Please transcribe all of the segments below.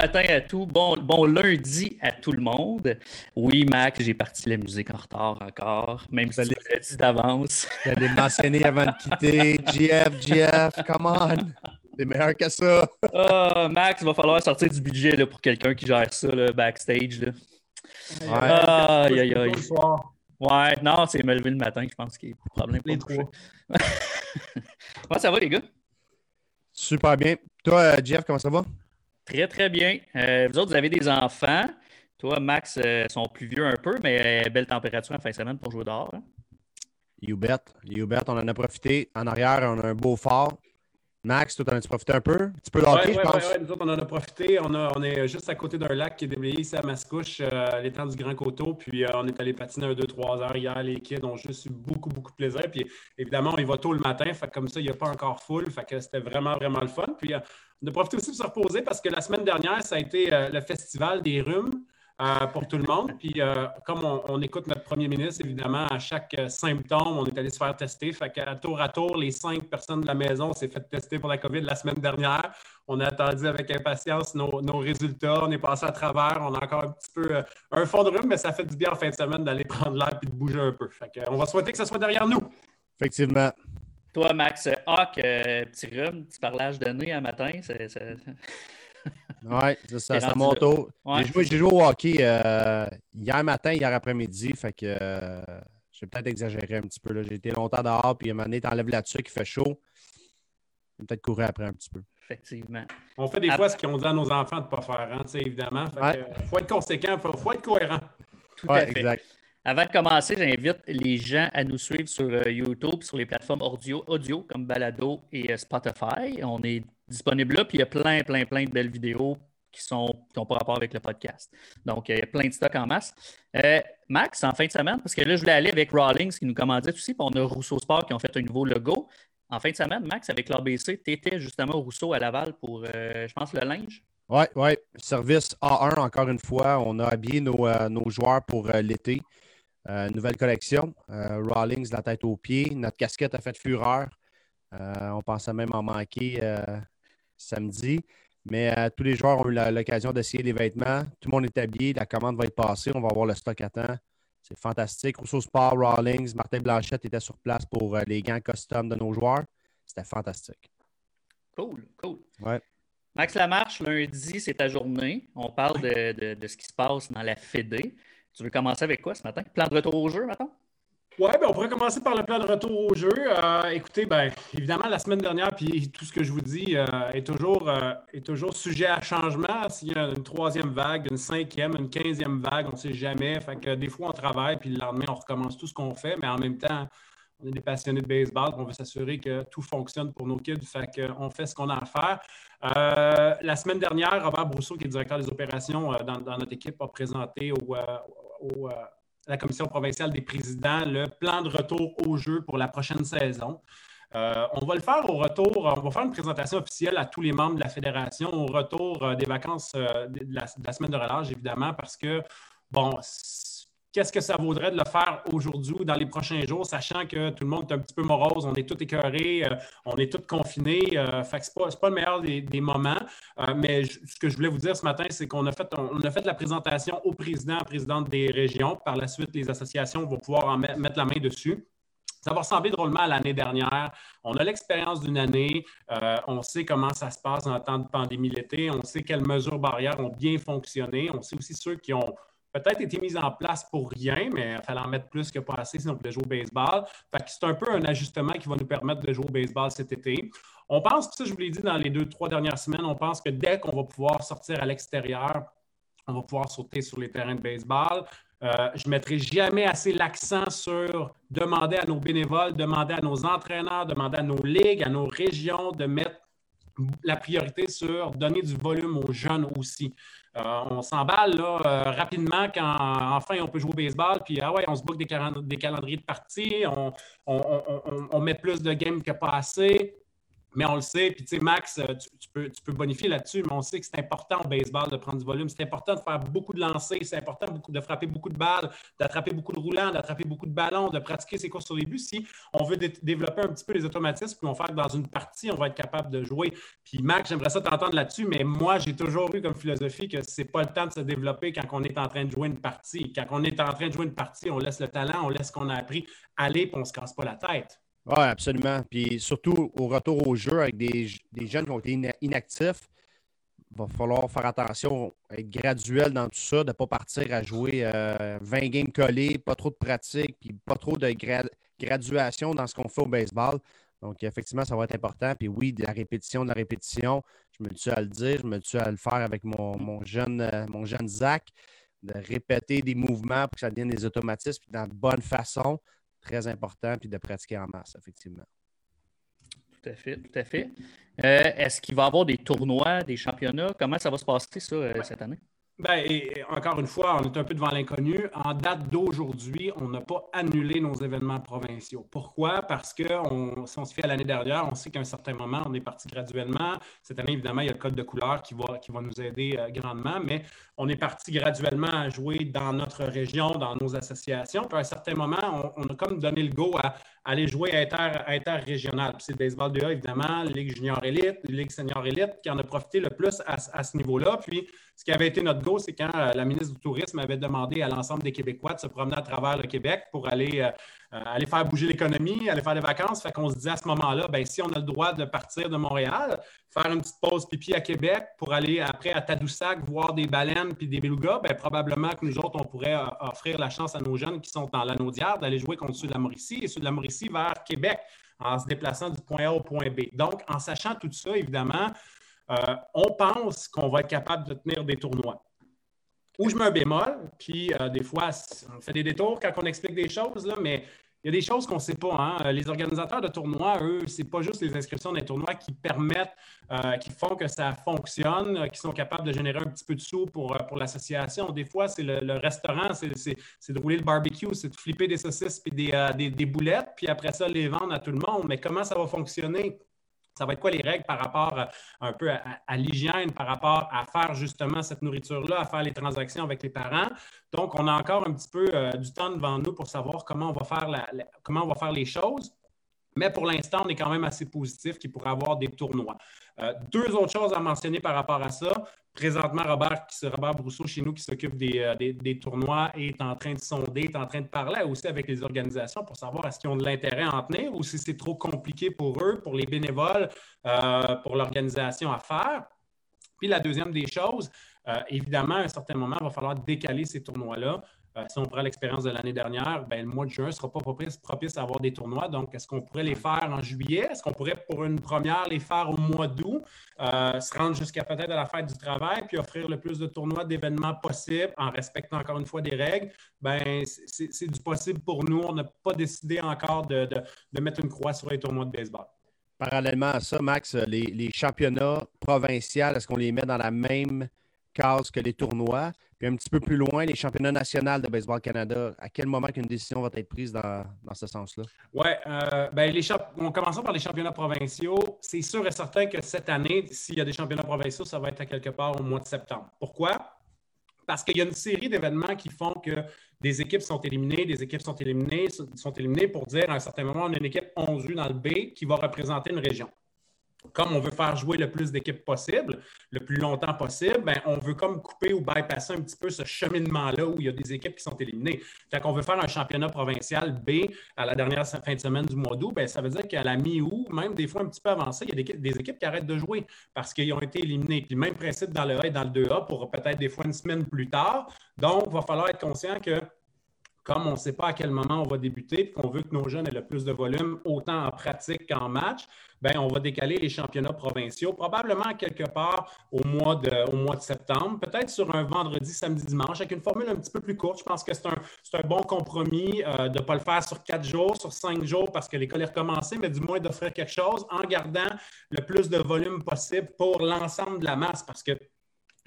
matin à tout. Bon, bon lundi à tout le monde. Oui, Max, j'ai parti la musique en retard encore, même si tu l'as dit d'avance. J'allais mentionner avant de quitter. GF, GF, come on. C'est meilleur que ça. Ah, Max, il va falloir sortir du budget là, pour quelqu'un qui gère ça là, backstage. Là. Ouais. Aïe, aïe, aïe. Ouais, non, c'est me lever le matin, je pense qu'il y a le problème. Les pour trois. Comment ça va, les gars? Super bien. Toi, euh, Jeff, comment ça va? Très, très bien. Euh, vous autres, vous avez des enfants. Toi, Max, euh, sont plus vieux un peu, mais euh, belle température en fin de semaine pour jouer dehors. hein? You bet. You bet. On en a profité. En arrière, on a un beau phare. Max, toi, t'en as-tu profité un peu? Un petit peu Ouais, je ouais, pense. ouais, nous autres, on en a profité. On, a- on est juste à côté d'un lac qui est déblayé ici à Mascouche, euh, l'étang du Grand Coteau. Puis euh, on est allé patiner un, deux, trois heures hier. Les kids ont juste eu beaucoup, beaucoup de plaisir. Puis évidemment, on y va tôt le matin. Fait que comme ça, il n'y a pas encore full. Fait que c'était vraiment, vraiment le fun. Puis a profité aussi pour se reposer parce que la semaine dernière, ça a été euh, le festival des rhumes. euh, pour tout le monde. Puis, euh, comme on, écoute notre premier ministre, évidemment, à chaque symptôme, on est allé se faire tester. Fait qu'à tour à tour, les cinq personnes de la maison s'est fait tester pour la COVID la semaine dernière. On a attendu avec impatience nos, résultats. On est passé à travers. On a encore un petit peu un fond de rhume, mais ça fait du bien en fin de semaine d'aller prendre l'air et de bouger un peu. Fait que, euh, on va souhaiter que ce soit derrière nous. Effectivement. Toi, Max, Hawk, euh, petit rhume, petit parlage de nez un matin. c'est- c'est- Oui, c'est ça, c'est mon tour. Ouais. J'ai joué, j'ai joué au hockey euh, hier matin, hier après-midi. Fait que euh, j'ai peut-être exagéré un petit peu. là. J'ai été longtemps dehors, puis à un moment donné, t'enlèves la dessus il fait chaud. J'ai peut-être courir après un petit peu. Effectivement. On fait des fois ce qu'on dit à nos enfants de ne pas faire, hein, tu sais, évidemment. Ouais. que, euh, faut être conséquent, il faut, faut être cohérent. Tout à Ouais, fait. exact. Avant de commencer, j'invite les gens à nous suivre sur euh, YouTube, sur les plateformes audio, audio comme Balado et euh, Spotify. On est disponible là, puis il y a plein, plein, plein de belles vidéos qui sont n'ont pas rapport avec le podcast. Donc, il y a plein de stocks en masse. Euh, Max, en fin de semaine, parce que là, je voulais aller avec Rawlings qui nous commandait aussi, puis on a Rousseau Sport qui ont fait un nouveau logo. En fin de semaine, Max, avec l'ABC, tu étais justement au Rousseau à Laval pour, je pense, le linge? Oui, oui. Service A1, encore une fois. On a habillé nos, joueurs pour l'été. Euh, nouvelle collection. Euh, Rawlings, la tête aux pieds. Notre casquette a fait fureur. Euh, on pensait même en manquer samedi. Mais euh, tous les joueurs ont eu l'occasion d'essayer les vêtements. Tout le monde est habillé. La commande va être passée. On va avoir le stock à temps. C'est fantastique. Rousseau Sport, Rawlings, Martin Blanchette était sur place pour euh, les gants custom de nos joueurs. C'était fantastique. Cool, cool. Ouais. Max Lamarche, lundi, c'est ta journée. On parle de, de- de ce qui se passe dans la Fédé. Tu veux commencer avec quoi ce matin? Plan de retour au jeu, maintenant? Oui, ben on pourrait commencer par le plan de retour au jeu. Euh, écoutez, ben, évidemment, la semaine dernière, puis tout ce que je vous dis euh, est, toujours, euh, est toujours sujet à changement. S'il y a une troisième vague, une cinquième, une quinzième vague, on ne sait jamais. Fait que des fois, on travaille, puis le lendemain, on recommence tout ce qu'on fait, mais en même temps, on est des passionnés de baseball, on veut s'assurer que tout fonctionne pour nos kids. Fait fait ce qu'on a à faire. Euh, la semaine dernière, Robert Brousseau, qui est directeur des opérations euh, dans, notre équipe, a présenté au, euh, la Commission provinciale des présidents le plan de retour au jeu pour la prochaine saison. On va le faire au retour, on va faire une présentation officielle à tous les membres de la fédération au retour des vacances de, la, de la semaine de relâche, évidemment, parce que, bon, qu'est-ce que ça vaudrait de le faire aujourd'hui ou dans les prochains jours, sachant que tout le monde est un petit peu morose, on est tous écœurés, euh, on est tous confinés. Euh, fait que c'est pas, pas le meilleur des, moments. Euh, mais ce que je voulais vous dire ce matin, c'est qu'on a fait, on, a fait la présentation au président, présidente des régions. Par la suite, les associations vont pouvoir en met, mettre la main dessus. Ça va ressembler drôlement à l'année dernière. On a l'expérience d'une année. Euh, on sait comment ça se passe en temps de pandémie l'été. On sait quelles mesures barrières ont bien fonctionné. On sait aussi ceux qui ont peut-être été mises en place pour rien, mais il fallait en mettre plus que pas assez sinon on pouvait jouer au baseball. Fait que c'est un peu un ajustement qui va nous permettre de jouer au baseball cet été. On pense, puis ça je vous l'ai dit dans les deux, trois dernières semaines, on pense que dès qu'on va pouvoir sortir à l'extérieur, on va pouvoir sauter sur les terrains de baseball. Euh, je ne mettrai jamais assez l'accent sur demander à nos bénévoles, demander à nos entraîneurs, demander à nos ligues, à nos régions de mettre la priorité sur donner du volume aux jeunes aussi. Euh, on s'emballe euh, rapidement quand enfin on peut jouer au baseball, puis ah ouais, on se boucle des, des calendriers de parties, on, on, on, on, met plus de games que pas assez. Mais on le sait, puis tu sais, Max, euh, tu, peux, bonifier là-dessus, mais on sait que c'est important au baseball de prendre du volume. C'est important de faire beaucoup de lancers, c'est important de frapper beaucoup de balles, d'attraper beaucoup de roulants, d'attraper beaucoup de ballons, de pratiquer ses courses les buts. Si on veut développer un petit peu les automatismes, puis on fait que dans une partie, on va être capable de jouer. Puis Max, j'aimerais ça t'entendre là-dessus, mais moi, j'ai toujours eu comme philosophie que c'est pas le temps de se développer quand on est en train de jouer une partie. Quand on est en train de jouer une partie, on laisse le talent, on laisse ce qu'on a appris aller, puis on se casse pas la tête. Oui, absolument. Puis surtout au retour au jeu avec des, jeunes qui ont été inactifs, il va falloir faire attention, être graduel dans tout ça, de ne pas partir à jouer 20 euh, games collés, pas trop de pratique, puis pas trop de graduation dans ce qu'on fait au baseball. Donc, effectivement, ça va être important. Puis oui, de la répétition, de la répétition, je me tue à le dire, je me tue à le faire avec mon, jeune, euh, mon jeune Zach, de répéter des mouvements pour que ça devienne des automatismes, puis dans de bonne façon très important, puis de pratiquer en masse, effectivement. Tout à fait, tout à fait. Euh, est-ce qu'il va y avoir des tournois, des championnats? Comment ça va se passer, ça, euh, cette année? Bien, encore une fois, on est un peu devant l'inconnu. En date d'aujourd'hui, on n'a pas annulé nos événements provinciaux. Pourquoi? Parce que si on se fait à l'année dernière, on sait qu'à un certain moment, on est parti graduellement. Cette année, évidemment, il y a le code de couleur qui va, qui va nous aider euh, grandement, mais on est parti graduellement à jouer dans notre région, dans nos associations. Puis à un certain moment, on, a comme donné le go à, aller jouer inter, interrégional. Puis c'est le baseball 2A, évidemment, Ligue junior élite, Ligue senior élite, qui en a profité le plus à, à ce niveau-là. Puis ce qui avait été notre go, c'est quand euh, la ministre du Tourisme avait demandé à l'ensemble des Québécois de se promener à travers le Québec pour aller, euh, euh, aller faire bouger l'économie, aller faire des vacances. Fait qu'on se disait à ce moment-là, ben, si on a le droit de partir de Montréal, faire une petite pause pipi à Québec pour aller après à Tadoussac voir des baleines puis des belugas, ben, probablement que nous autres, on pourrait offrir la chance à nos jeunes qui sont dans l'Anaudière d'aller jouer contre ceux de la Mauricie et ceux de la Mauricie vers Québec en se déplaçant du point A au point B. Donc, en sachant tout ça, évidemment, euh, on pense qu'on va être capable de tenir des tournois. Où je mets un bémol, puis euh, des fois, on fait des détours quand on explique des choses, mais il y a des choses qu'on ne sait pas. Hein. Les organisateurs de tournois, eux, ce n'est pas juste les inscriptions des tournois qui permettent, euh, qui font que ça fonctionne, qui sont capables de générer un petit peu de sous pour, l'association. Des fois, c'est le, restaurant, c'est de rouler le barbecue, c'est de flipper des saucisses des, des, boulettes, puis après ça, les vendre à tout le monde. Mais comment ça va fonctionner? Ça va être quoi les règles par rapport euh, un peu à, l'hygiène, par rapport à faire justement cette nourriture-là, à faire les transactions avec les parents? Donc, on a encore un petit peu euh, du temps devant nous pour savoir comment comment on va faire les choses. Mais pour l'instant, on est quand même assez positif qu'il pourrait avoir des tournois. Euh, deux autres choses à mentionner par rapport à ça. Présentement, Robert, Robert Brousseau, chez nous, qui s'occupe euh, des, tournois, est en train de sonder, est en train de parler aussi avec les organisations pour savoir est-ce qu'ils ont de l'intérêt à en tenir ou si c'est trop compliqué pour eux, pour les bénévoles, euh, pour l'organisation à faire. Puis la deuxième des choses, évidemment, à un certain moment, il va falloir décaler ces tournois-là. Euh, si on prend l'expérience de l'annannée dernière, ben, le mois de juin ne sera pas propice, à avoir des tournois. Donc, est-ce qu'on pourrait les faire en juillet? Est-ce qu'on pourrait, pour une première, les faire au mois d'août, euh, se rendre jusqu'à peut-être à la fête du travail, puis offrir le plus de tournois, d'événements possibles en respectant encore une fois des règles? Ben, c'est du possible pour nous. On n'a pas décidé encore de, mettre une croix sur les tournois de baseball. Parallèlement à ça, Max, les, les championnats provinciaux, est-ce qu'on les met dans la même case que les tournois? Puis un petit peu plus loin, les championnats nationaux de Baseball Canada, à quel moment qu'une décision va être prise dans, ce sens-là? Oui, euh, ben les on commençons par les championnats provinciaux. C'est sûr et certain que cette année, s'il y a des championnats provinciaux, ça va être à quelque part au mois de septembre. Pourquoi? Parce qu'il y a une série d'événements qui font que des équipes sont éliminées, des équipes sont éliminées, sont éliminées pour dire à un certain moment, on a une équipe 11 dans le B qui va représenter une région comme on veut faire jouer le plus d'équipes possible, le plus longtemps possible, ben, on veut comme couper ou bypasser un petit peu ce cheminement-là où il y a des équipes qui sont éliminées. Quand on veut faire un championnat provincial B à la dernière fin de semaine du mois d'août, ben, ça veut dire qu'à la mi-août, même des fois un petit peu avancé, il y a des, équipes qui arrêtent de jouer parce qu'ils ont été éliminés. Puis même principe dans le A et dans le 2A pour peut-être des fois une semaine plus tard. Donc, il va falloir être conscient que comme on ne sait pas à quel moment on va débuter et qu'on veut que nos jeunes aient le plus de volume, autant en pratique qu'en match, ben, on va décaler les championnats provinciaux, probablement quelque part au mois de, septembre, peut-être sur un vendredi, samedi, dimanche, avec une formule un petit peu plus courte. Je pense que c'est un, un, bon compromis euh, de ne pas le faire sur quatre jours, sur cinq jours, parce que l'école est recommencée, mais du moins d'offrir quelque chose en gardant le plus de volume possible pour l'ensemble de la masse, parce que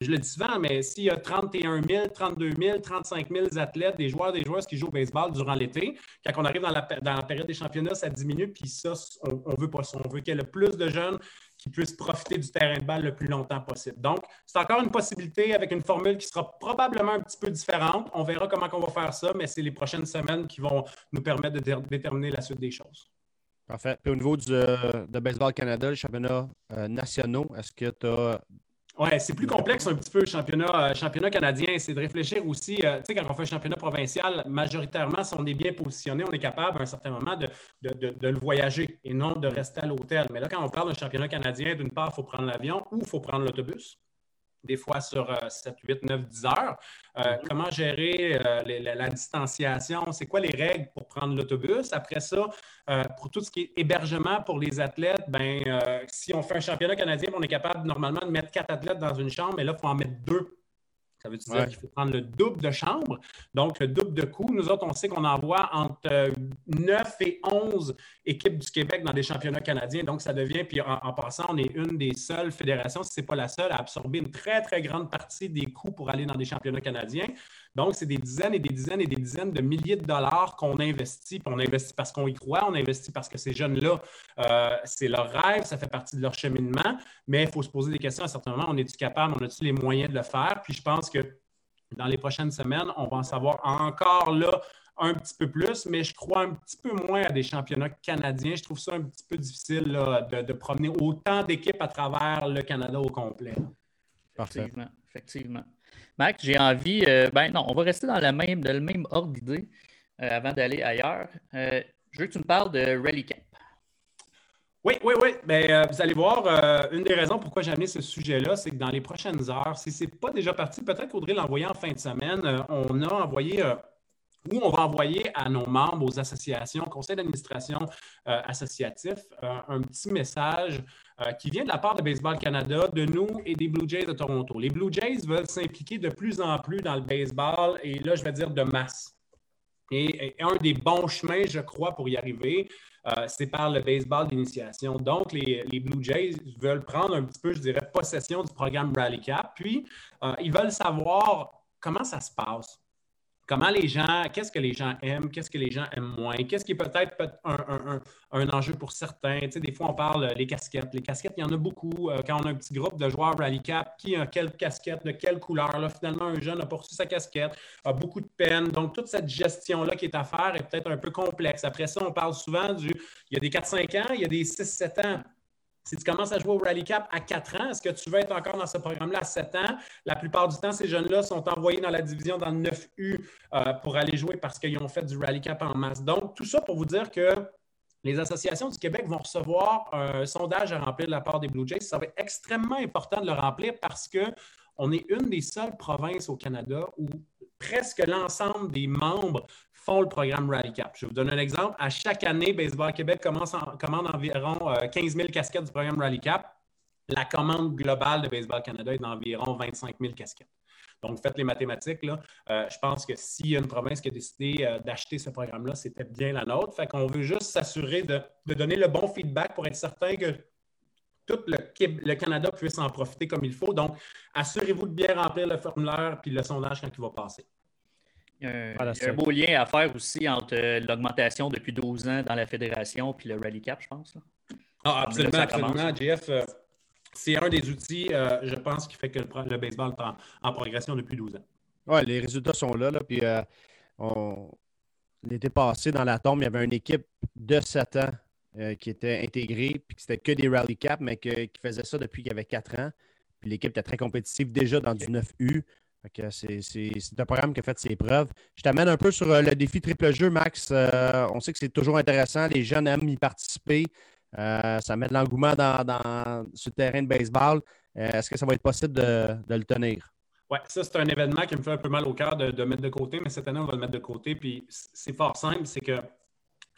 je le dis souvent, mais s'il y a 31 000, 32 000, 35 000 athlètes, des joueurs, des joueuses qui jouent au baseball durant l'été, quand on arrive dans la, période des championnats, ça diminue, puis ça, on, ne veut pas ça. On veut qu'il y ait le plus de jeunes qui puissent profiter du terrain de balle le plus longtemps possible. Donc, c'est encore une possibilité avec une formule qui sera probablement un petit peu différente. On verra comment on va faire ça, mais c'est les prochaines semaines qui vont nous permettre de déterminer la suite des choses. Parfait. Puis au niveau du, euh, de Baseball Canada, les championnats euh, nationaux, est-ce que tu as oui, c'est plus complexe un petit peu le championnat, euh, championnat canadien. C'est de réfléchir aussi, tu sais, quand on fait un championnat provincial, majoritairement, si on est bien positionné, on est capable à un certain moment de, de, le voyager et non de rester à l'hôtel. Mais là, quand on parle d'un championnat canadien, d'une part, il faut prendre l'avion ou il faut prendre l'autobus des fois sur 7, 8, 9, 10 heures. Euh, mm-hmm. comment gérer euh, la, distanciation? C'est quoi les règles pour prendre l'autobus? Après ça, euh, pour tout ce qui est hébergement pour les athlètes, ben, si on fait un championnat canadien, on est capable normalement de mettre quatre athlètes dans une chambre, mais là, il faut en mettre deux ça veut dire qu'il faut prendre le double de chambre, donc le double de coûts. Nous autres, on sait qu'on envoie entre 9 et 11 équipes du Québec dans des championnats canadiens. Donc, ça devient, puis en, passant, on est une des seules fédérations, si ce n'est pas la seule, à absorber une très, très grande partie des coûts pour aller dans des championnats canadiens. Donc, c'est des dizaines et des dizaines et des dizaines de milliers de dollars qu'on investit. Puis on investit parce qu'on y croit, on investit parce que ces jeunes-là, euh, c'est leur rêve, ça fait partie de leur cheminement. Mais il faut se poser des questions à un certain moment. On est-tu capable, on a-tu les moyens de le faire? Puis je pense que dans les prochaines semaines, on va en savoir encore là un petit peu plus, mais je crois un petit peu moins à des championnats canadiens. Je trouve ça un petit peu difficile de, promener autant d'équipes à travers le Canada au complet. Effectivement, effectivement. Mac, j'ai envie, euh, ben non, on va rester dans, la même, le même ordre d'idée euh, avant d'aller ailleurs. Euh, je veux que tu me parles de Rally Cap. Oui, oui, oui. Ben, vous allez voir, une des raisons pourquoi j'ai amené ce sujet-là, c'est que dans les prochaines heures, si ce n'est pas déjà parti, peut-être qu'Audrey l'a envoyé en fin de semaine, on a envoyé ou on va envoyer à nos membres, aux associations, conseils d'administration associatifs, un petit message euh, qui vient de la part de Baseball Canada, de nous et des Blue Jays de Toronto. Les Blue Jays veulent s'impliquer de plus en plus dans le baseball et là, je vais dire de masse. Et, un des bons chemins, je crois, pour y arriver, euh, c'est par le baseball d'initiation. Donc, les, Blue Jays veulent prendre un petit peu, je dirais, possession du programme Rally Cap, puis euh, ils veulent savoir comment ça se passe comment les gens, qu'est-ce que les gens aiment, qu'est-ce que les gens aiment moins, qu'est-ce qui est peut-être un, enjeu pour certains? Tu sais, des fois, on parle des euh, casquettes. Les casquettes, il y en a beaucoup. Euh, quand on a un petit groupe de joueurs Rally Cap, qui a quelle casquette, de quelle couleur, là, finalement, un jeune a poursuivi sa casquette, a beaucoup de peine. Donc, toute cette gestion-là qui est à faire est peut-être un peu complexe. Après ça, on parle souvent du, il y a des 4-5 ans, il y a des 6-7 ans. Si tu commences à jouer au Rally Cap à 4 ans, est-ce que tu veux être encore dans ce programme-là à 7 ans? La plupart du temps, ces jeunes-là sont envoyés dans la division dans le 9U euh, pour aller jouer parce qu'ils ont fait du Rally Cap en masse. Donc, tout ça pour vous dire que les associations du Québec vont recevoir un sondage à remplir de la part des Blue Jays. Ça va être extrêmement important de le remplir parce qu'on est une des seules provinces au Canada où presque l'ensemble des membres font le programme Rally Cap. Je vais vous donner un exemple. À chaque année, Baseball Québec commence commande environ 15 euh, 000 casquettes du programme Rally Cap. La commande globale de Baseball Canada est d'environ 25 000 casquettes. Donc, faites les mathématiques. Là. Euh, je pense que s'il y a une province qui a décidé euh, d'acheter ce programme-là, c'était bien la nôtre. Fait qu'on veut juste s'assurer de, donner le bon feedback pour être certain que tout le, le, Canada puisse en profiter comme il faut. Donc, assurez-vous de bien remplir le formulaire puis le sondage quand il va passer. Il y a un, beau lien à faire aussi entre euh, l'augmentation depuis 12 ans dans la fédération puis le Rally Cap, je pense. Ah, absolument, absolument. JF, euh, c'est un des outils, euh, je pense, qui fait que le, baseball est en, progression depuis 12 ans. Oui, les résultats sont là. là puis on... L'été passé, dans la tombe, il y avait une équipe de 7 ans qui était intégrée, puis c'était que des Rally Cap, mais qui faisait ça depuis qu'il y avait 4 ans. Puis l'équipe était très compétitive déjà dans du 9U. C'est un programme qui a fait ses preuves. Je t'amène un peu sur euh, le défi triple jeu, Max. Euh, on sait que c'est toujours intéressant. Les jeunes aiment y participer. Euh, ça met de l'engouement dans, dans, le terrain de baseball. Est-ce que ça va être possible de, le tenir? Oui, ça, c'est un événement qui me fait un peu mal au cœur de, mettre de côté, mais cette année, on va le mettre de côté. Puis c'est fort simple, c'est que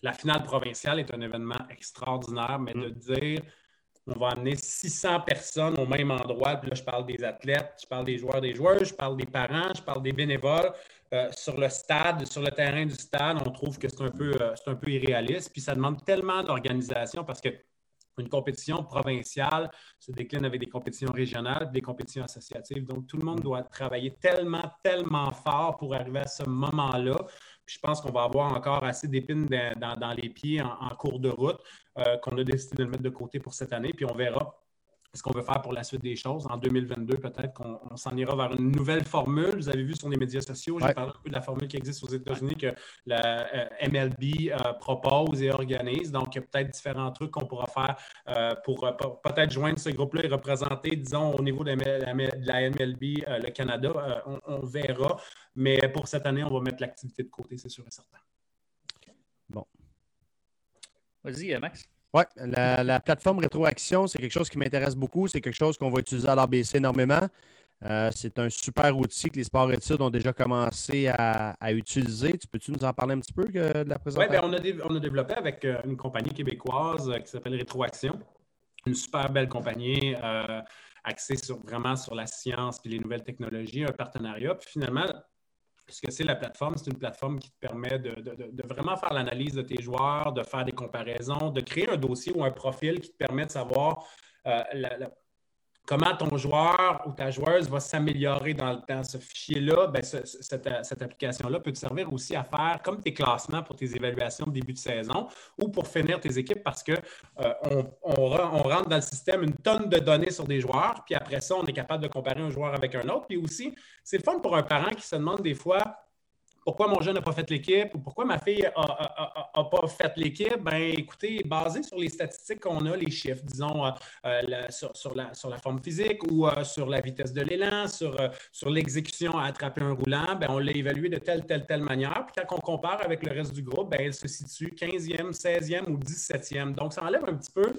la finale provinciale est un événement extraordinaire, mais de mm. dire on va amener 600 personnes au même endroit. Puis là, je parle des athlètes, je parle des joueurs, des joueurs, je parle des parents, je parle des bénévoles. Euh, sur le stade, sur le terrain du stade, on trouve que c'est un, peu, euh, un peu irréaliste. Puis ça demande tellement d'organisation parce que Une compétition provinciale se décline avec des compétitions régionales, des compétitions associatives. Donc, tout le monde doit travailler tellement, tellement fort pour arriver à ce moment-là. Je pense qu'on va avoir encore assez d'épines dans, les pieds en, cours de route euh, qu'on a décidé de mettre de côté pour cette année. Puis on verra ce qu'on veut faire pour la suite des choses. En 2022, peut-être qu'on s'en ira vers une nouvelle formule. Vous avez vu sur les médias sociaux, j'ai parlé un peu de la formule qui existe aux États-Unis que la euh, MLB euh, propose et organise. Donc, il y a peut-être différents trucs qu'on pourra faire euh, pour, peut-être joindre ce groupe-là et représenter, disons, au niveau de la, MLB, le Canada. On, verra. Mais pour cette année, on va mettre l'activité de côté, c'est sûr et certain. Bon. Vas-y, Max. Oui, la, plateforme Rétroaction, c'est quelque chose qui m'intéresse beaucoup. C'est quelque chose qu'on va utiliser à l'ABC énormément. Euh, c'est un super outil que les sports études ont déjà commencé à, utiliser. Tu peux-tu nous en parler un petit peu de la présentation? Oui, ben, on, a développé avec euh, une compagnie québécoise euh, qui s'appelle Rétroaction. Une super belle compagnie axée vraiment sur la science et les nouvelles technologies, un partenariat. Puis finalement, ce que c'est la plateforme, c'est une plateforme qui te permet de, vraiment faire l'analyse de tes joueurs, de faire des comparaisons, de créer un dossier ou un profil qui te permet de savoir euh, comment ton joueur ou ta joueuse va s'améliorer dans le temps. Ce fichier-là, ben, cette, application-là peut te servir aussi à faire comme tes classements pour tes évaluations de début de saison ou pour finir tes équipes parce qu'on euh, on, rentre dans le système une tonne de données sur des joueurs, puis après ça, on est capable de comparer un joueur avec un autre. Puis aussi, c'est le fun pour un parent qui se demande des fois pourquoi mon jeune n'a pas fait l'équipe ou pourquoi ma fille n'a pas fait l'équipe, ben écoutez, basé sur les statistiques qu'on a, les chiffres, disons, euh, euh, sur, la, forme physique ou euh, sur la vitesse de l'élan, sur, sur l'exécution à attraper un roulant, ben, on l'a évalué de telle, telle, telle manière. Puis quand on compare avec le reste du groupe, ben, elle se situe 15e, 16e ou 17e. Donc, ça enlève un petit peu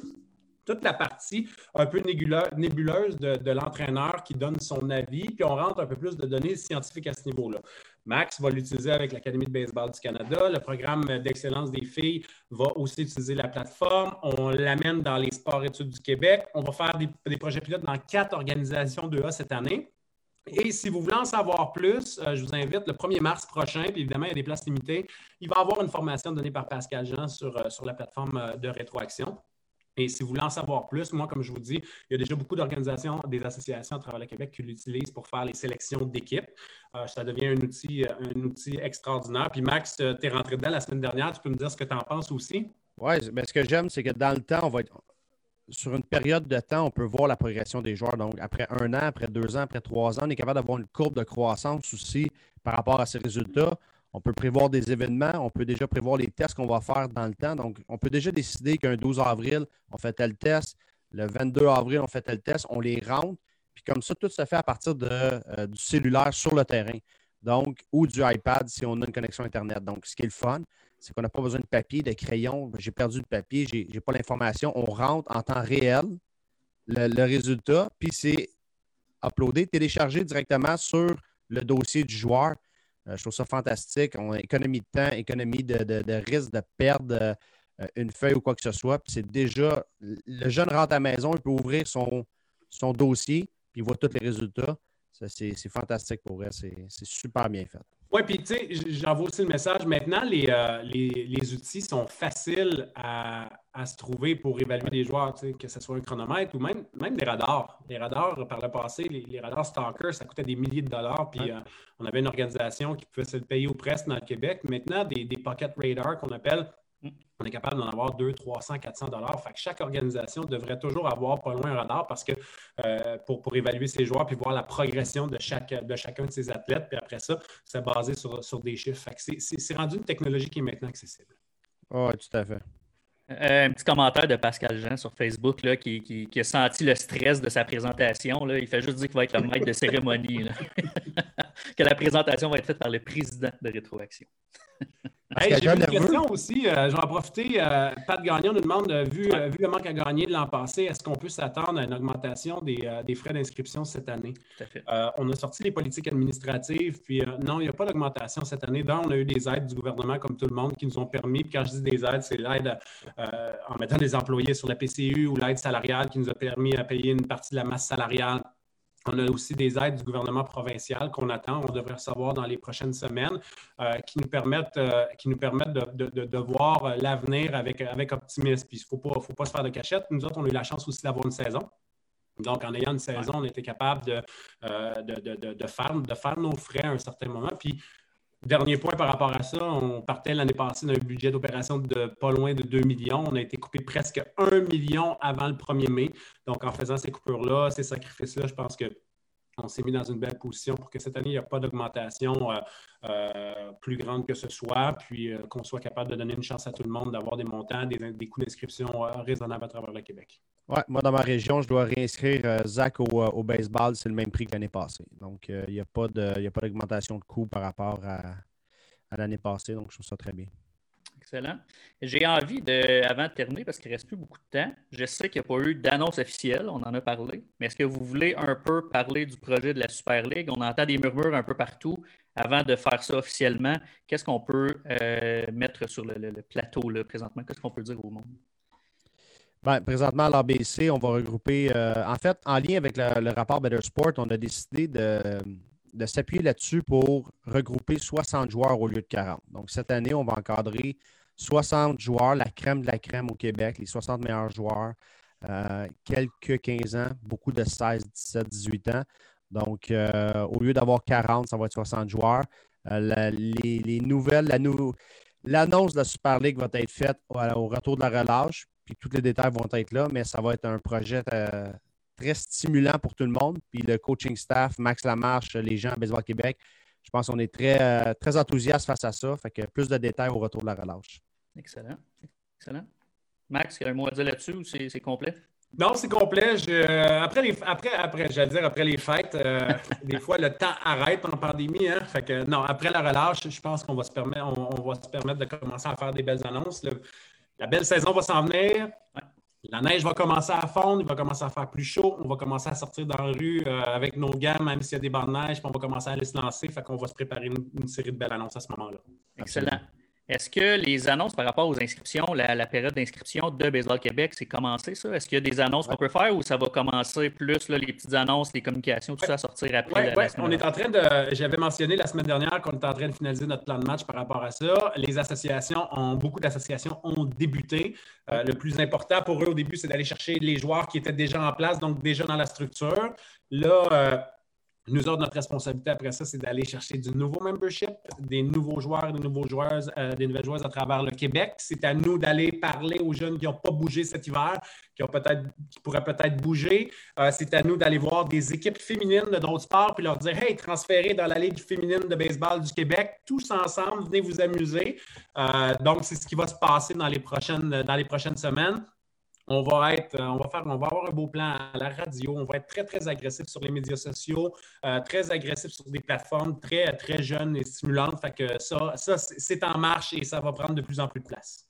toute la partie un peu nébuleuse de, l'entraîneur qui donne son avis, puis on rentre un peu plus de données scientifiques à ce niveau-là. Max va l'utiliser avec l'Académie de baseball du Canada. Le programme d'excellence des filles va aussi utiliser la plateforme. On l'amène dans les sports études du Québec. On va faire des, projets pilotes dans quatre organisations de A cette année. Et si vous voulez en savoir plus, euh, je vous invite le 1er mars prochain, puis évidemment, il y a des places limitées. Il va y avoir une formation donnée par Pascal Jean sur, euh, la plateforme euh, de rétroaction. Et si vous voulez en savoir plus, moi, comme je vous dis, il y a déjà beaucoup d'organisations, des associations à travers le Québec qui l'utilisent pour faire les sélections d'équipes. Euh, ça devient un outil, euh, un outil extraordinaire. Puis Max, euh, tu es rentré dedans la semaine dernière. Tu peux me dire ce que tu en penses aussi? Oui, mais ce que j'aime, c'est que dans le temps, on va être sur une période de temps, on peut voir la progression des joueurs. Donc, après un an, après deux ans, après trois ans, on est capable d'avoir une courbe de croissance aussi par rapport à ces résultats. On peut prévoir des événements, on peut déjà prévoir les tests qu'on va faire dans le temps. Donc, on peut déjà décider qu'un 12 avril, on fait tel test, le 22 avril, on fait tel test, on les rentre. Puis comme ça, tout se fait à partir de, euh, du cellulaire sur le terrain. Donc, ou du iPad si on a une connexion Internet. Donc, ce qui est le fun, c'est qu'on n'a pas besoin de papier, de crayon. J'ai perdu le papier, je n'ai pas l'information. On rentre en temps réel le, résultat, puis c'est uploadé, téléchargé directement sur le dossier du joueur. Euh, je trouve ça fantastique. On a économie de temps, économie de, risque de perdre euh, une feuille ou quoi que ce soit. Puis c'est déjà, le jeune rentre à la maison, il peut ouvrir son, dossier, puis il voit tous les résultats. C'est fantastique pour vrai. C'est super bien fait. Oui, puis tu sais, j'envoie aussi le message. Maintenant, euh, les, les, outils sont faciles à, à, se trouver pour évaluer des joueurs, que ce soit un chronomètre ou même, même des radars. Les radars, par le passé, les, radars Stalker, ça coûtait des milliers de dollars. Puis euh, on avait une organisation qui pouvait se le payer au presse dans le Québec. Maintenant, des, des pocket radars qu'on appelle, on est capable d'en avoir 200, 300, 400 dollars. Fait que chaque organisation devrait toujours avoir pas loin un radar parce que euh, pour, pour, évaluer ses joueurs puis voir la progression de, chaque, de chacun de ses athlètes. Puis après ça, c'est basé sur, sur, des chiffres. c'est rendu une technologie qui est maintenant accessible. Oui, tout à fait. Euh, un petit commentaire de Pascal Jean sur Facebook là, qui, a senti le stress de sa présentation. Là. Il fait juste dire qu'il va être le maître de cérémonie. que la présentation va être faite par le président de Rétroaction. J'ai une question aussi. Euh, je vais en profiter. Euh, Pat Gagnon nous demande, euh, vu, vu le manque à gagner de l'an passé, est-ce qu'on peut s'attendre à une augmentation des, frais d'inscription cette année? on a sorti les politiques administratives, puis non, il n'y a pas d'augmentation cette année. Donc, on a eu des aides du gouvernement, comme tout le monde, qui nous ont permis, puis quand je dis des aides, c'est l'aide en mettant des employés sur la PCU ou l'aide salariale qui nous a permis à payer une partie de la masse salariale On a aussi des aides du gouvernement provincial qu'on attend, on devrait recevoir dans les prochaines semaines, euh, qui nous permettent, euh, qui nous permettent de, voir l'avenir avec, avec optimisme. Puis il ne faut pas, se faire de cachette. Nous autres, on a eu la chance aussi d'avoir une saison. Donc, en ayant une saison, on était capable de, euh, de, faire, de faire nos frais à un certain moment. Puis, Dernier point par rapport à ça, on partait l'année passée d'un budget d'opération de pas loin de 2 millions. On a été coupé presque 1 million avant le 1er mai. Donc, en faisant ces coupures-là, ces sacrifices-là, je pense que on s'est mis dans une belle position pour que cette année, il n'y ait pas d'augmentation euh, euh, plus grande que ce soit, puis euh, qu'on soit capable de donner une chance à tout le monde d'avoir des montants, des, coûts d'inscription raisonnables à travers le Québec. Oui, moi, dans ma région, je dois réinscrire Zach au, baseball, c'est le même prix que l'année passée. Donc, il n'y a pas d'augmentation de coût par rapport à l'année passée, donc je trouve ça très bien. Excellent. J'ai envie de, avant de terminer, parce qu'il ne reste plus beaucoup de temps, je sais qu'il n'y a pas eu d'annonce officielle, on en a parlé, mais est-ce que vous voulez un peu parler du projet de la Super League? On entend des murmures un peu partout. Avant de faire ça officiellement, qu'est-ce qu'on peut euh, mettre sur le, plateau là, présentement? Qu'est-ce qu'on peut dire au monde? Ben, présentement, à l'ABC, on va regrouper. Euh, en fait, en lien avec le, rapport Better Sport, on a décidé de, de s'appuyer là-dessus pour regrouper 60 joueurs au lieu de 40. Donc, cette année, on va encadrer 60 joueurs, la crème de la crème au Québec, les 60 meilleurs joueurs, euh, quelques 15 ans, beaucoup de 16, 17, 18 ans. Donc, euh, au lieu d'avoir 40, ça va être 60 joueurs. Euh, les, nouvelles, l'annonce de la Super League va être faite au, au, retour de la relâche, puis tous les détails vont être là, mais ça va être un projet très stimulant pour tout le monde. Puis le coaching staff, Max Lamarche, les gens à Baseball Québec, je pense qu'on est très, euh, très enthousiaste face à ça. Fait que plus de détails au retour de la relâche. Excellent. Excellent. Max, il y a un mot à dire là-dessus ou c'est complet? Non, c'est complet. après, les, après, après j'allais dire après les fêtes, euh, des fois le temps arrête en pandémie. Hein? Fait que non, après la relâche, je pense qu'on va se permettre, on, va se permettre de commencer à faire des belles annonces. la belle saison va s'en venir. La neige va commencer à fondre, il va commencer à faire plus chaud, on va commencer à sortir dans la rue euh, avec nos gammes, même s'il y a des bancs de neige, puis on va commencer à aller se lancer. Fait qu'on va se préparer une, série de belles annonces à ce moment-là. Excellent. Est-ce que les annonces par rapport aux inscriptions, la, période d'inscription de Baseball Québec, c'est commencé ça? Est-ce qu'il y a des annonces qu'on peut faire ou ça va commencer plus les petites annonces, les communications, tout ça à sortir après? Oui, on est en train de. J'avais mentionné la semaine dernière qu'on est en train de finaliser notre plan de match par rapport à ça. Les associations ont, beaucoup d'associations ont débuté. Euh, le plus important pour eux au début, c'est d'aller chercher les joueurs qui étaient déjà en place, donc déjà dans la structure. Là, euh, nous autres, notre responsabilité après ça, c'est d'aller chercher du nouveau membership, des nouveaux joueurs, des nouveaux joueurs, euh, des nouvelles joueuses à travers le Québec. C'est à nous d'aller parler aux jeunes qui n'ont pas bougé cet hiver, qui pourraient peut-être bouger. Euh, c'est à nous d'aller voir des équipes féminines de d'autres sports puis leur dire Hey, transférez dans la Ligue féminine de baseball du Québec, tous ensemble, venez vous amuser. Euh, donc, c'est ce qui va se passer dans les prochaines, dans les prochaines semaines. On va être, euh, on va faire, on va avoir un beau plan à la radio. On va être très, très agressif sur les médias sociaux, euh, très agressif sur des plateformes très, très jeunes et stimulantes. Fait que ça, ça c'est en marche et ça va prendre de plus en plus de place.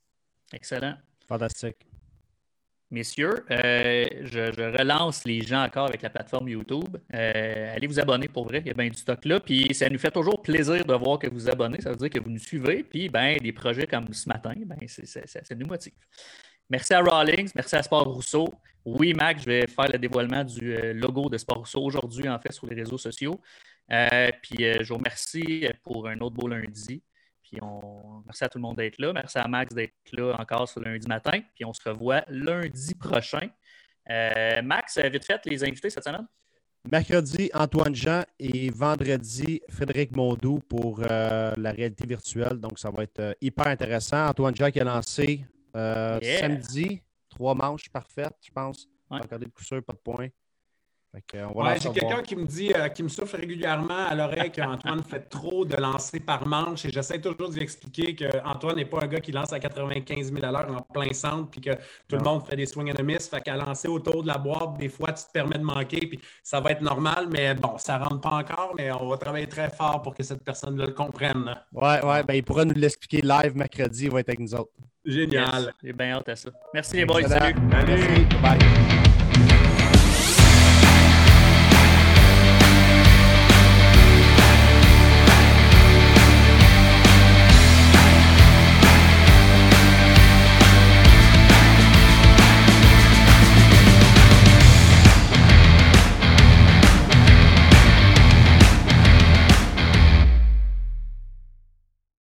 Excellent. Fantastique. Messieurs, euh, je, relance les gens encore avec la plateforme YouTube. allez vous abonner pour vrai, il y a bien du stock là. Puis ça nous fait toujours plaisir de voir que vous vous abonnez. Ça veut dire que vous nous suivez. Puis ben, des projets comme ce matin, ben, ça nous motive. Merci à Rawlings, merci à Sport Rousseau. Oui, Mac, je vais faire le dévoilement du euh, logo de Sport Rousseau aujourd'hui, en fait, sur les réseaux sociaux. Euh, puis euh, je vous remercie pour un autre beau lundi. Puis on... merci à tout le monde d'être là. Merci à Max d'être là encore ce lundi matin. Puis on se revoit lundi prochain. Max, vite fait, les invités cette semaine? Mercredi, Antoine Jean et vendredi, Frédéric Mondou pour la réalité virtuelle. Donc, ça va être hyper intéressant. Antoine Jean qui a lancé euh, samedi, trois manches parfaites, je pense. Ouais. Regarder le coup sûr, pas de points. Ouais, j'ai quelqu'un qui me dit, euh, qui me souffle régulièrement à l'oreille qu'Antoine fait trop de lancers par manche et j'essaie toujours de lui expliquer qu'Antoine n'est pas un gars qui lance à 95 000 à l'heure en plein centre puis que tout le monde fait des swing and a miss. Fait qu'à lancer autour de la boîte, des fois, tu te permets de manquer puis ça va être normal, mais bon, ça rentre pas encore, mais on va travailler très fort pour que cette personne-là le comprenne. Ouais, ouais, ben il pourra nous l'expliquer live mercredi, il va être avec nous autres. Génial. J'ai bien hâte à ça. Merci les boys. Salut. Salut. Bye.